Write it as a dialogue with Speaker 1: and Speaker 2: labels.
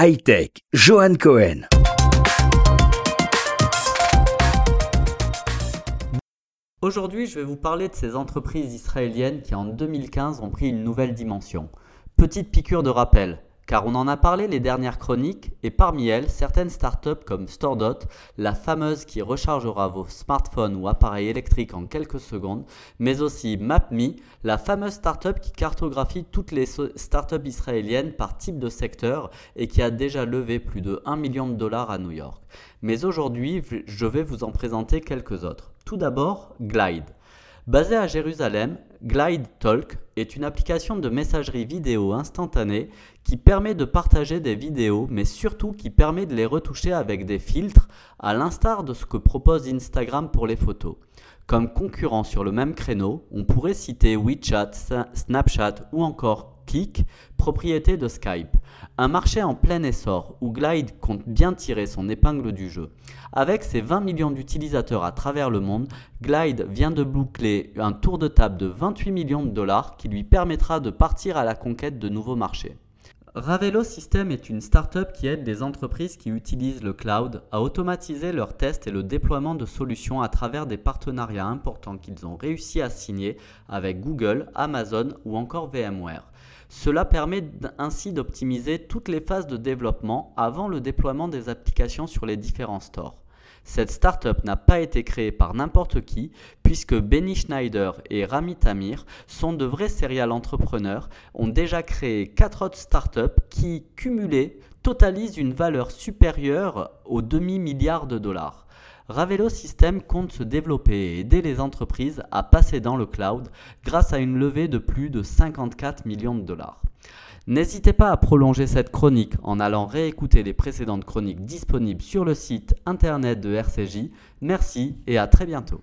Speaker 1: Hightech, Johan Cohen.
Speaker 2: Aujourd'hui, je vais vous parler de ces entreprises israéliennes qui en 2015 ont pris une nouvelle dimension. Petite piqûre de rappel, car on en a parlé les dernières chroniques et parmi elles, certaines startups comme StoreDot, la fameuse qui rechargera vos smartphones ou appareils électriques en quelques secondes, mais aussi MapMe, la fameuse startup qui cartographie toutes les startups israéliennes par type de secteur et qui a déjà levé plus de 1 million de dollars à New York. Mais aujourd'hui, je vais vous en présenter quelques autres. Tout d'abord, Glide. Basé à Jérusalem, Glide Talk est une application de messagerie vidéo instantanée qui permet de partager des vidéos, mais surtout qui permet de les retoucher avec des filtres, à l'instar de ce que propose Instagram pour les photos. Comme concurrent sur le même créneau, on pourrait citer WeChat, Snapchat ou encore Propriété de Skype. Un marché en plein essor où Glide compte bien tirer son épingle du jeu. Avec ses 20 millions d'utilisateurs à travers le monde, Glide vient de boucler un tour de table de 28 millions de dollars qui lui permettra de partir à la conquête de nouveaux marchés. Ravelo System est une startup qui aide les entreprises qui utilisent le cloud à automatiser leurs tests et le déploiement de solutions à travers des partenariats importants qu'ils ont réussi à signer avec Google, Amazon ou encore VMware. Cela permet ainsi d'optimiser toutes les phases de développement avant le déploiement des applications sur les différents stores. Cette startup n'a pas été créée par n'importe qui, puisque Benny Schneider et Rami Tamir sont de vrais serial entrepreneurs, ont déjà créé 4 autres startups qui, cumulées, totalisent une valeur supérieure au demi-milliard de dollars. Ravelo System compte se développer et aider les entreprises à passer dans le cloud grâce à une levée de plus de 54 millions de dollars. N'hésitez pas à prolonger cette chronique en allant réécouter les précédentes chroniques disponibles sur le site internet de RCJ. Merci et à très bientôt.